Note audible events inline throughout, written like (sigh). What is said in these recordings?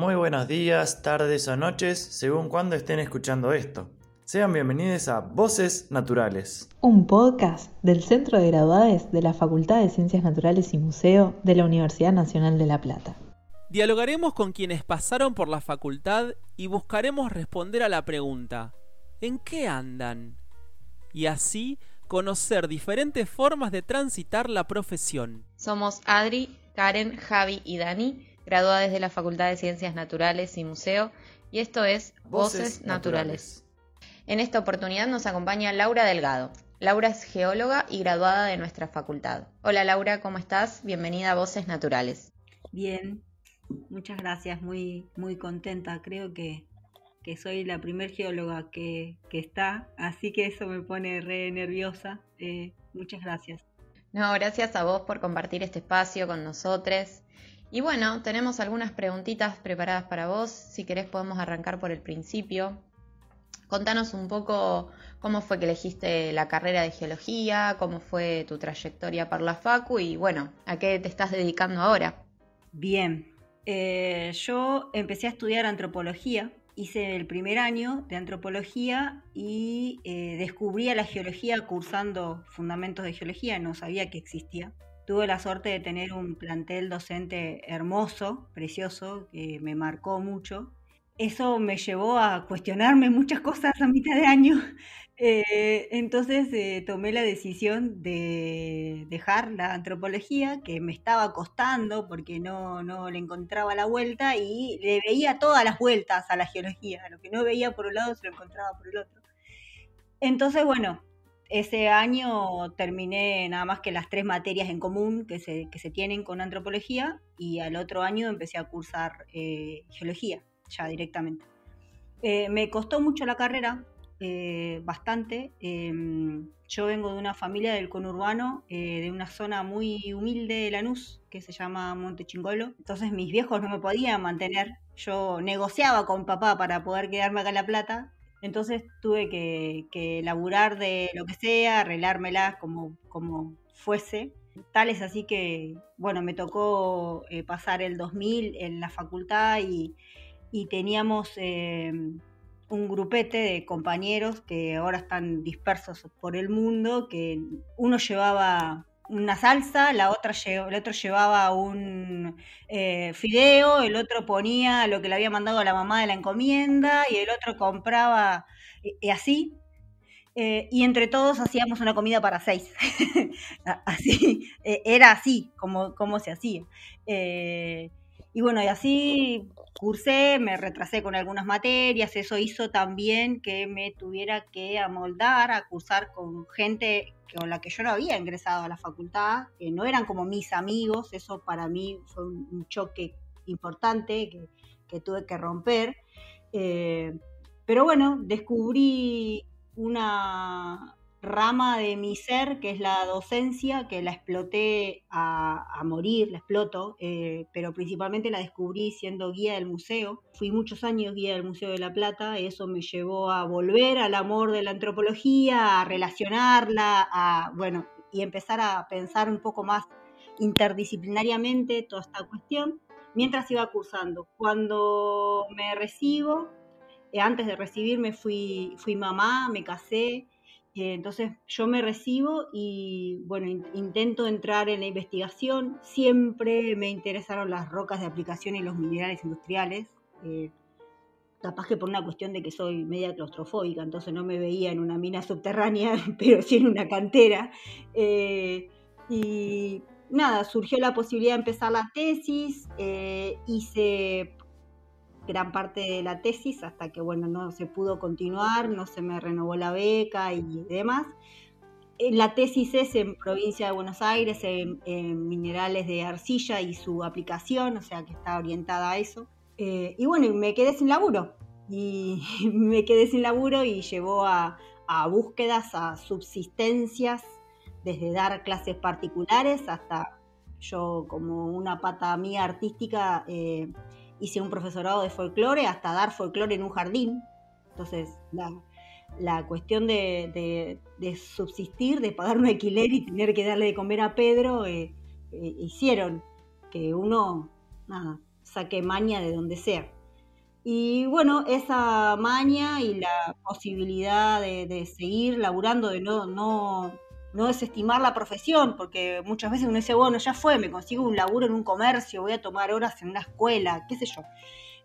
muy buenos días, tardes o noches, según cuando estén escuchando esto. Sean bienvenidos a Voces Naturales. Un podcast del Centro de Graduades de la Facultad de Ciencias Naturales y Museo de la Universidad Nacional de La Plata. Dialogaremos con quienes pasaron por la facultad y buscaremos responder a la pregunta, ¿en qué andan? Y así conocer diferentes formas de transitar la profesión. Somos Adri, Karen, Javi y Dani graduadas de la Facultad de Ciencias Naturales y Museo, y esto es Voces, Naturales. En esta oportunidad nos acompaña Laura Delgado. Laura es geóloga y graduada de nuestra facultad. Hola Laura, ¿cómo estás? Bienvenida a Voces Naturales. Bien, muchas gracias, muy, muy contenta. Creo que, soy la primer geóloga que, está, así que eso me pone re nerviosa. Eh, muchas gracias. No, gracias a vos por compartir este espacio con nosotros. Y bueno, tenemos algunas preguntitas preparadas para vos. Si querés podemos arrancar por el principio. Contanos un poco cómo fue que elegiste la carrera de geología, cómo fue tu trayectoria por la Facu y bueno, a qué te estás dedicando ahora. Bien, eh, yo empecé a estudiar antropología, hice el primer año de antropología y eh, descubrí la geología cursando fundamentos de geología, no sabía que existía tuve la suerte de tener un plantel docente hermoso, precioso, que me marcó mucho. Eso me llevó a cuestionarme muchas cosas a mitad de año. (laughs) Eh, entonces eh, tomé la decisión de dejar la antropología, que me estaba costando porque no, no le encontraba la vuelta y le veía todas las vueltas a la geología. Lo que no veía por un lado se lo encontraba por el otro. Entonces, bueno, ese año terminé nada más que las tres materias en común que se, tienen con antropología y al otro año empecé a cursar eh, geología, ya directamente. Eh, me costó mucho la carrera, eh, bastante. Em, yo vengo de una familia del conurbano, de una zona muy humilde de Lanús, que se llama Monte Chingolo. Entonces mis viejos no me podían mantener. Yo negociaba con papá para poder quedarme acá en La Plata entonces tuve que, que laburar de lo que sea, arreglármela como, como fuese. Tal es así que, bueno, me tocó eh, pasar el 2000 en la facultad y, teníamos eh, un grupete de compañeros que ahora están dispersos por el mundo, que uno llevaba una salsa, la otra el otro llevaba un eh, fideo, el otro ponía lo que le había mandado la mamá de la encomienda y el otro compraba y, así. Eh, y entre todos hacíamos una comida para seis. (laughs) así, eh, era así como, como se hacía. y bueno, y así cursé, me retrasé con algunas materias, eso hizo también que me tuviera que amoldar a cursar con gente con la que yo no había ingresado a la facultad, que no eran como mis amigos, eso para mí fue un, choque importante que, tuve que romper. Eh, pero bueno, descubrí una, rama de mi ser, que es la docencia, que la exploté a, morir, la exploto, eh, pero principalmente la descubrí siendo guía del museo. Fui muchos años guía del Museo de La Plata, eso me llevó a volver al amor de la antropología, a relacionarla, a, bueno, y empezar a pensar un poco más interdisciplinariamente toda esta cuestión, mientras iba cursando. Cuando me recibo, eh, antes de recibirme fui, fui mamá, me casé, entonces yo me recibo y bueno, intento entrar en la investigación. Siempre me interesaron las rocas de aplicación y los minerales industriales. Eh, capaz que por una cuestión de que soy media claustrofóbica, entonces no me veía en una mina subterránea, (laughs) pero sí en una cantera. Eh, y nada, surgió la posibilidad de empezar la tesis, hice gran parte de la tesis hasta que, bueno, no se pudo continuar, no se me renovó la beca y demás. La tesis es en provincia de Buenos Aires, en, minerales de arcilla y su aplicación, o sea que está orientada a eso. Eh, y bueno, me quedé sin laburo. Y me quedé sin laburo y (laughs) llevó a, búsquedas, a subsistencias, desde dar clases particulares hasta yo como una pata mía artística. Eh, hice un profesorado de folclore hasta dar folclore en un jardín. Entonces, la, cuestión de, subsistir, de pagar un alquiler y tener que darle de comer a Pedro, eh, eh, hicieron que uno saqué maña de donde sea. Y bueno, esa maña y la posibilidad de, seguir laburando, de no, no desestimar la profesión, porque muchas veces uno dice, bueno, ya fue, me consigo un laburo en un comercio, voy a tomar horas en una escuela, qué sé yo.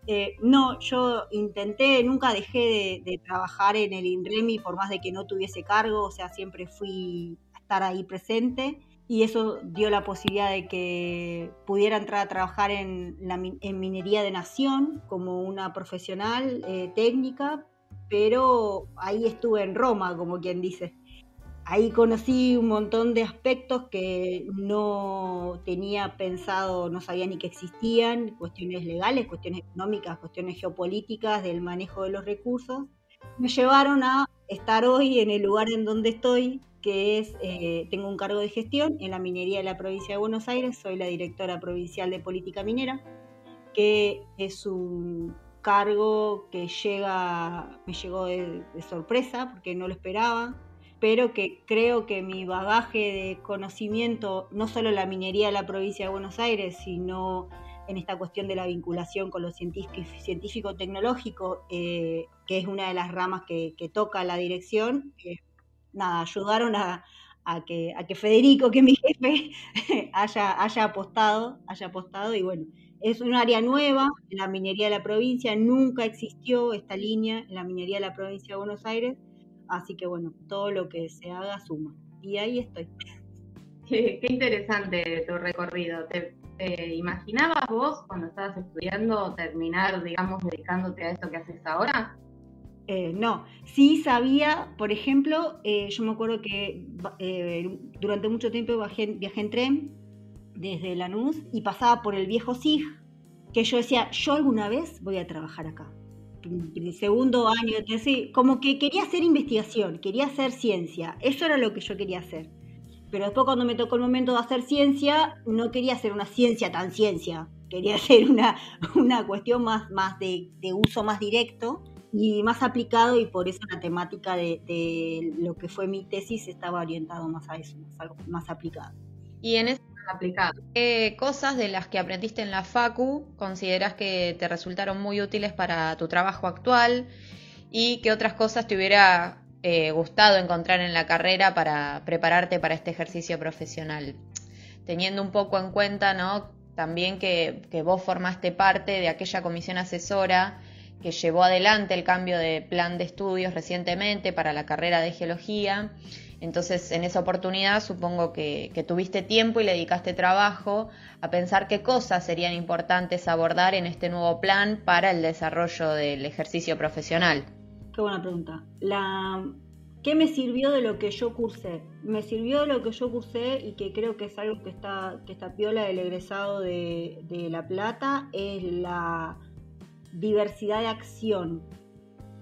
Eh, no, yo intenté, nunca dejé de, trabajar en el INREMI por más de que no tuviese cargo, o sea, siempre fui a estar ahí presente y eso dio la posibilidad de que pudiera entrar a trabajar en, la, en minería de nación como una profesional eh, técnica, pero ahí estuve en Roma, como quien dice. Ahí conocí un montón de aspectos que no tenía pensado, no sabía ni que existían, cuestiones legales, cuestiones económicas, cuestiones geopolíticas, del manejo de los recursos. Me llevaron a estar hoy en el lugar en donde estoy, que es, eh, tengo un cargo de gestión en la minería de la provincia de Buenos Aires, soy la directora provincial de política minera, que es un cargo que llega, me llegó de, sorpresa porque no lo esperaba, pero que creo que mi bagaje de conocimiento, no solo en la minería de la provincia de Buenos Aires, sino en esta cuestión de la vinculación con lo científico-tecnológico, eh, que es una de las ramas que, toca la dirección, eh, nada, ayudaron a, que, a que Federico, que mi jefe, (laughs) haya, haya apostado, haya apostado. Y bueno, es un área nueva en la minería de la provincia, nunca existió esta línea en la minería de la provincia de Buenos Aires, así que bueno, todo lo que se haga suma. Y ahí estoy. (laughs) Qué, interesante tu recorrido. ¿Te, imaginabas vos cuando estabas estudiando terminar, digamos, dedicándote a esto que haces ahora? Eh, no, sí sabía, por ejemplo, eh, yo me acuerdo que eh, durante mucho tiempo viajé, en tren desde Lanús y pasaba por el viejo SIG, que yo decía, yo alguna vez voy a trabajar acá. Segundo año, sí, como que quería hacer investigación, quería hacer ciencia, eso era lo que yo quería hacer. Pero después cuando me tocó el momento de hacer ciencia, no quería hacer una ciencia tan ciencia, quería (laughs) hacer una, una cuestión más, más de, de uso más directo y más aplicado y por eso la temática de, lo que fue mi tesis estaba orientado más a eso, más, más aplicado. Y en eso aplicado, ¿qué cosas de las que aprendiste en la FACU consideras que te resultaron muy útiles para tu trabajo actual y qué otras cosas te hubiera eh, gustado encontrar en la carrera para prepararte para este ejercicio profesional? Teniendo un poco en cuenta, ¿no? También que, que vos formaste parte de aquella comisión asesora que llevó adelante el cambio de plan de estudios recientemente para la carrera de geología. Entonces, en esa oportunidad supongo que, tuviste tiempo y le dedicaste trabajo a pensar qué cosas serían importantes abordar en este nuevo plan para el desarrollo del ejercicio profesional. Qué buena pregunta. ¿Qué me sirvió de lo que yo cursé? Me sirvió de lo que yo cursé y que creo que es algo que está, que está piola del egresado de, de La Plata, es la diversidad de acción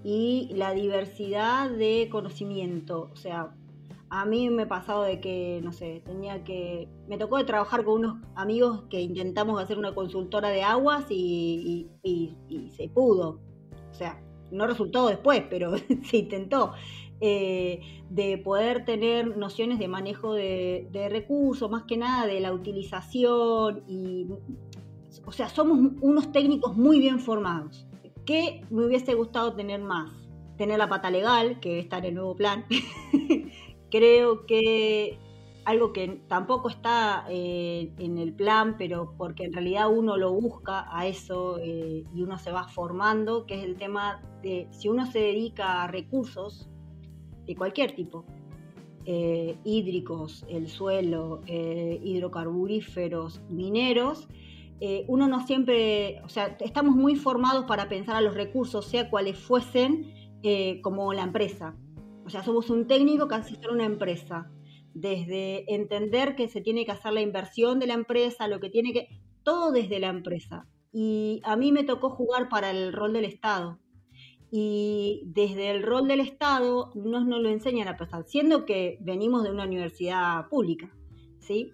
y la diversidad de conocimiento. O sea, a mí me ha pasado de que, no sé, tenía que... Me tocó de trabajar con unos amigos que intentamos hacer una consultora de aguas y, se pudo. O sea, no resultó después, pero (laughs) se intentó. Eh, de poder tener nociones de manejo de, recursos, más que nada de la utilización y o sea, somos unos técnicos muy bien formados. ¿Qué me hubiese gustado tener más? Tener la pata legal, que está en el nuevo plan. (laughs) Creo que algo que tampoco está eh, en el plan, pero porque en realidad uno lo busca a eso eh, y uno se va formando, que es el tema de si uno se dedica a recursos de cualquier tipo, eh, hídricos, el suelo, hidrocarburíferos, mineros, uno no siempre, o sea, estamos muy formados para pensar a los recursos, sea cuales fuesen, como la empresa. O sea, somos un técnico que hace una empresa. Desde entender que se tiene que hacer la inversión de la empresa, lo que tiene que. todo desde la empresa. Y a mí me tocó jugar para el rol del Estado. Y desde el rol del Estado nos, nos lo enseñan a pasar, siendo que venimos de una universidad pública.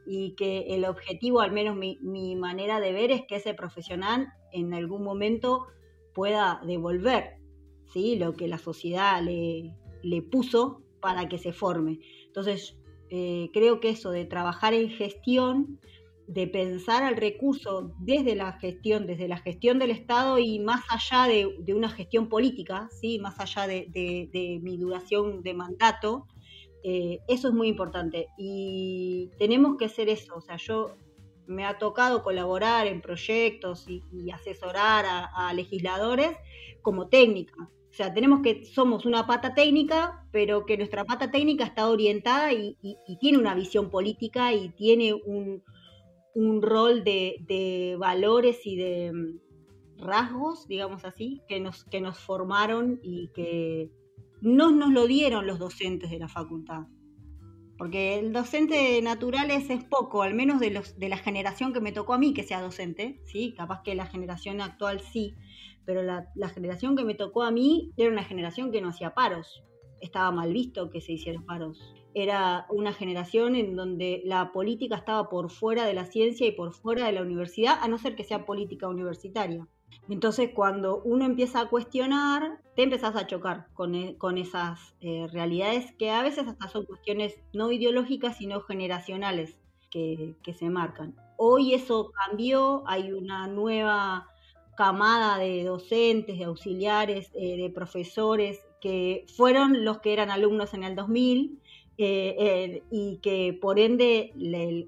Y que el objetivo, al menos mi, manera de ver, es que ese profesional en algún momento pueda devolver, ¿sí? Lo que la sociedad le, puso para que se forme. Entonces, eh, creo que eso de trabajar en gestión de pensar al recurso desde la gestión, desde la gestión del Estado y más allá de, una gestión política, ¿sí? más allá de, mi duración de mandato, eh, eso es muy importante. Y tenemos que hacer eso. O sea, yo me ha tocado colaborar en proyectos y, asesorar a, legisladores como técnica. O sea, tenemos que, somos una pata técnica, pero que nuestra pata técnica está orientada y, tiene una visión política y tiene un, rol de, valores y de mm, rasgos, digamos así, que nos, que nos formaron y que no nos lo dieron los docentes de la facultad. Porque el docente naturales es poco, al menos de, los, de la generación que me tocó a mí que sea docente, ¿sí? Capaz que la generación actual sí, pero la, generación que me tocó a mí era una generación que no hacía paros. Estaba mal visto que se hicieran paros. Era una generación en donde la política estaba por fuera de la ciencia y por fuera de la universidad, a no ser que sea política universitaria. Entonces, cuando uno empieza a cuestionar, te empezás a chocar con, e, esas eh, realidades que a veces hasta son cuestiones no ideológicas, sino generacionales que, se marcan. Hoy eso cambió, hay una nueva camada de docentes, de auxiliares, eh, de profesores que fueron los que eran alumnos en el 2000 eh, y que por ende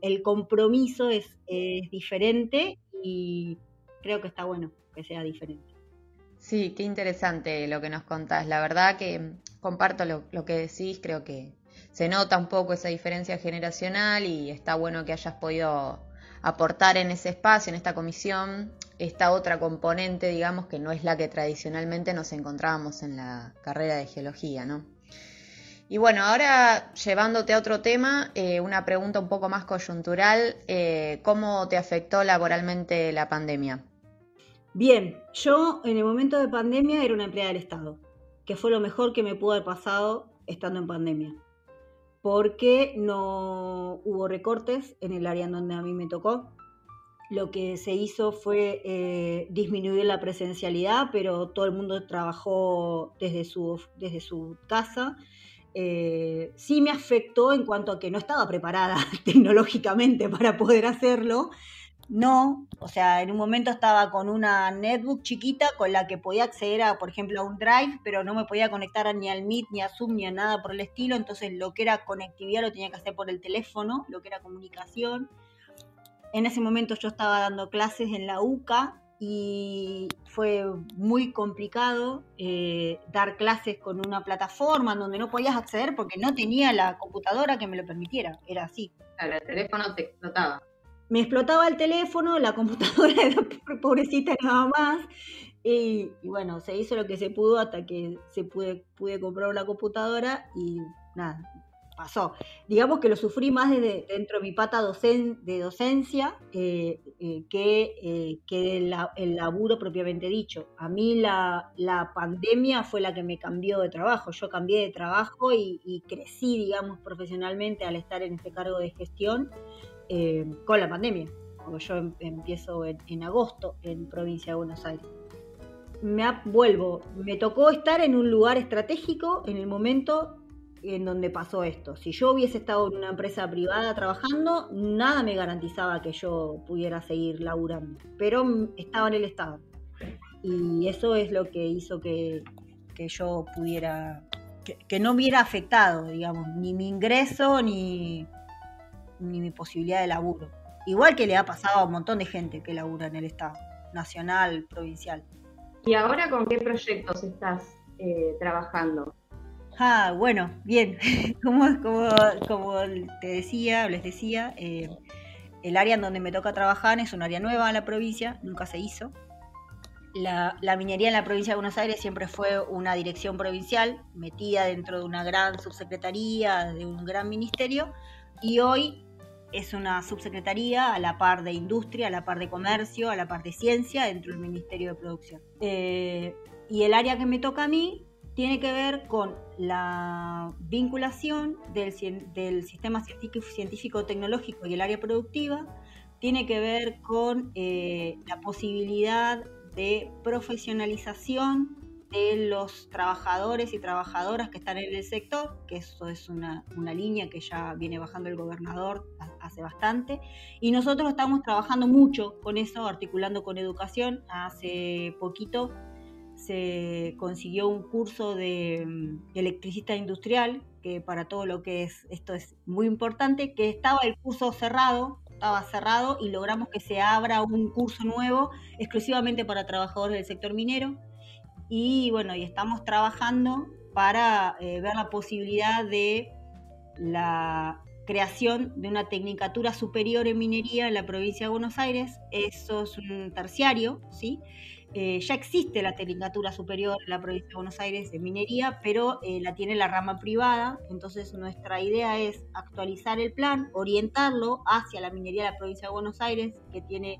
el, compromiso es, es diferente y creo que está bueno que sea diferente. Sí, qué interesante lo que nos contás. La verdad que comparto lo, que decís, creo que se nota un poco esa diferencia generacional y está bueno que hayas podido aportar en ese espacio, en esta comisión, esta otra componente, digamos, que no es la que tradicionalmente nos encontrábamos en la carrera de geología, ¿no? Y bueno, ahora llevándote a otro tema, eh, una pregunta un poco más coyuntural, eh, ¿cómo te afectó laboralmente la pandemia? Bien, yo en el momento de pandemia era una empleada del Estado, que fue lo mejor que me pudo haber pasado estando en pandemia, porque no hubo recortes en el área en donde a mí me tocó. Lo que se hizo fue eh, disminuir la presencialidad, pero todo el mundo trabajó desde su, desde su casa. Eh, sí me afectó en cuanto a que no estaba preparada (laughs) tecnológicamente para poder hacerlo, no, o sea, en un momento estaba con una netbook chiquita con la que podía acceder a, por ejemplo, a un Drive, pero no me podía conectar ni al Meet, ni a Zoom, ni a nada por el estilo. Entonces, lo que era conectividad lo tenía que hacer por el teléfono, lo que era comunicación. En ese momento yo estaba dando clases en la UCA y fue muy complicado eh, dar clases con una plataforma donde no podías acceder porque no tenía la computadora que me lo permitiera. Era así. Claro, el teléfono te explotaba me explotaba el teléfono, la computadora (laughs) era pobrecita nada más. Y, bueno, se hizo lo que se pudo hasta que se pude, pude comprar una computadora y nada, pasó. Digamos que lo sufrí más desde dentro de mi pata de docencia eh, eh, que, eh, que el, laburo propiamente dicho. A mí la, pandemia fue la que me cambió de trabajo. Yo cambié de trabajo y, y crecí, digamos, profesionalmente al estar en este cargo de gestión. Eh, con la pandemia, porque yo em, empiezo en, agosto en provincia de Buenos Aires. Me vuelvo, me tocó estar en un lugar estratégico en el momento en donde pasó esto. Si yo hubiese estado en una empresa privada trabajando, nada me garantizaba que yo pudiera seguir laburando, pero estaba en el Estado. Y eso es lo que hizo que, yo pudiera, que, que no hubiera afectado, digamos, ni mi ingreso, ni, ni mi posibilidad de laburo. Igual que le ha pasado a un montón de gente que labura en el Estado, nacional, provincial. ¿Y ahora con qué proyectos estás eh, trabajando? Ah, bueno, bien. (laughs) como, como, te decía, les decía, eh, el área en donde me toca trabajar es un área nueva en la provincia, nunca se hizo. La, la, minería en la provincia de Buenos Aires siempre fue una dirección provincial metida dentro de una gran subsecretaría, de un gran ministerio, y hoy es una subsecretaría a la par de industria, a la par de comercio, a la par de ciencia dentro del Ministerio de Producción. Eh, y el área que me toca a mí tiene que ver con la vinculación del, del sistema científico-tecnológico y el área productiva, tiene que ver con eh, la posibilidad de profesionalización de los trabajadores y trabajadoras que están en el sector, que eso es una, línea que ya viene bajando el gobernador hace bastante. Y nosotros estamos trabajando mucho con eso, articulando con educación. Hace poquito se consiguió un curso de mm, electricista industrial, que para todo lo que es esto es muy importante, que estaba el curso cerrado, estaba cerrado y logramos que se abra un curso nuevo exclusivamente para trabajadores del sector minero. Y bueno, y estamos trabajando para eh, ver la posibilidad de la creación de una tecnicatura superior en minería en la provincia de Buenos Aires. Eso es un terciario, ¿sí? Eh, ya existe la tecnicatura superior en la provincia de Buenos Aires de minería, pero eh, la tiene la rama privada. Entonces nuestra idea es actualizar el plan, orientarlo hacia la minería de la provincia de Buenos Aires, que tiene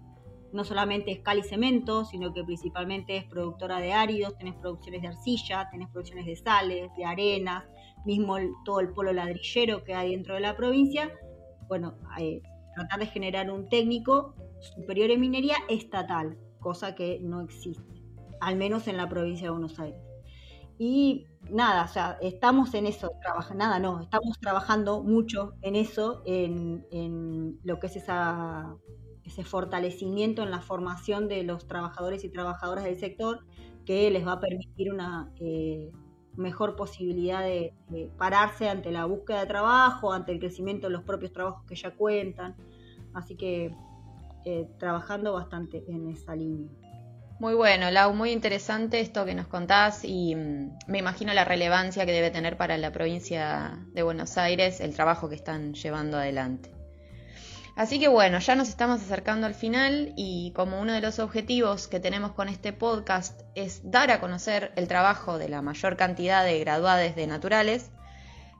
no solamente escal y cemento, sino que principalmente es productora de áridos, tenés producciones de arcilla, tenés producciones de sales, de arenas, mismo todo el polo ladrillero que hay dentro de la provincia. Bueno, eh, tratar de generar un técnico superior en minería estatal, cosa que no existe, al menos en la provincia de Buenos Aires. Y nada, o sea, estamos en eso, trabaja, nada, no, estamos trabajando mucho en eso, en, en lo que es esa, ese fortalecimiento en la formación de los trabajadores y trabajadoras del sector que les va a permitir una eh, mejor posibilidad de, pararse ante la búsqueda de trabajo, ante el crecimiento de los propios trabajos que ya cuentan. Así que eh, trabajando bastante en esa línea. Muy bueno, Lau, muy interesante esto que nos contás y mm, me imagino la relevancia que debe tener para la provincia de Buenos Aires el trabajo que están llevando adelante. Así que bueno, ya nos estamos acercando al final y como uno de los objetivos que tenemos con este podcast es dar a conocer el trabajo de la mayor cantidad de graduados de naturales,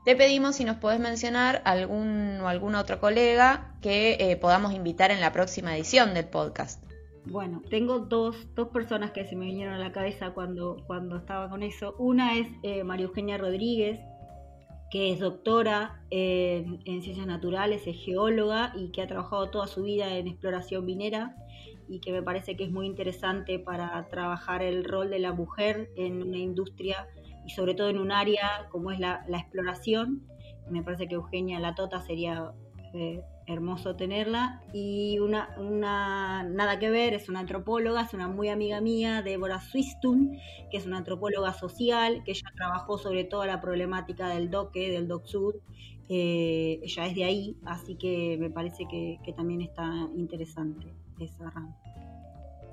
te pedimos si nos podés mencionar algún o algún otro colega que eh, podamos invitar en la próxima edición del podcast. Bueno, tengo dos, dos, personas que se me vinieron a la cabeza cuando, cuando estaba con eso. Una es eh, María Eugenia Rodríguez, que es doctora en, en, ciencias naturales, es geóloga y que ha trabajado toda su vida en exploración minera y que me parece que es muy interesante para trabajar el rol de la mujer en una industria y sobre todo en un área como es la, la exploración. Me parece que Eugenia Latota sería eh, hermoso tenerla. Y una, una, nada que ver, es una antropóloga, es una muy amiga mía, Débora Swistun, que es una antropóloga social, que ella trabajó sobre toda la problemática del doque, del doc sud. Eh, ella es de ahí, así que me parece que, que también está interesante esa rama.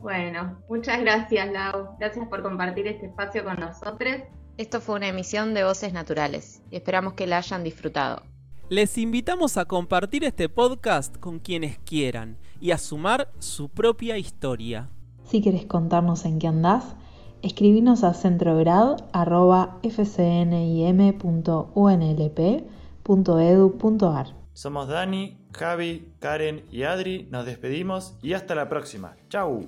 Bueno, muchas gracias Lau, gracias por compartir este espacio con nosotros. Esto fue una emisión de Voces Naturales y esperamos que la hayan disfrutado. Les invitamos a compartir este podcast con quienes quieran y a sumar su propia historia. Si quieres contarnos en qué andás, escribinos a centrograd.fcnim.unlp.edu.ar. Somos Dani, Javi, Karen y Adri, nos despedimos y hasta la próxima. ¡Chau!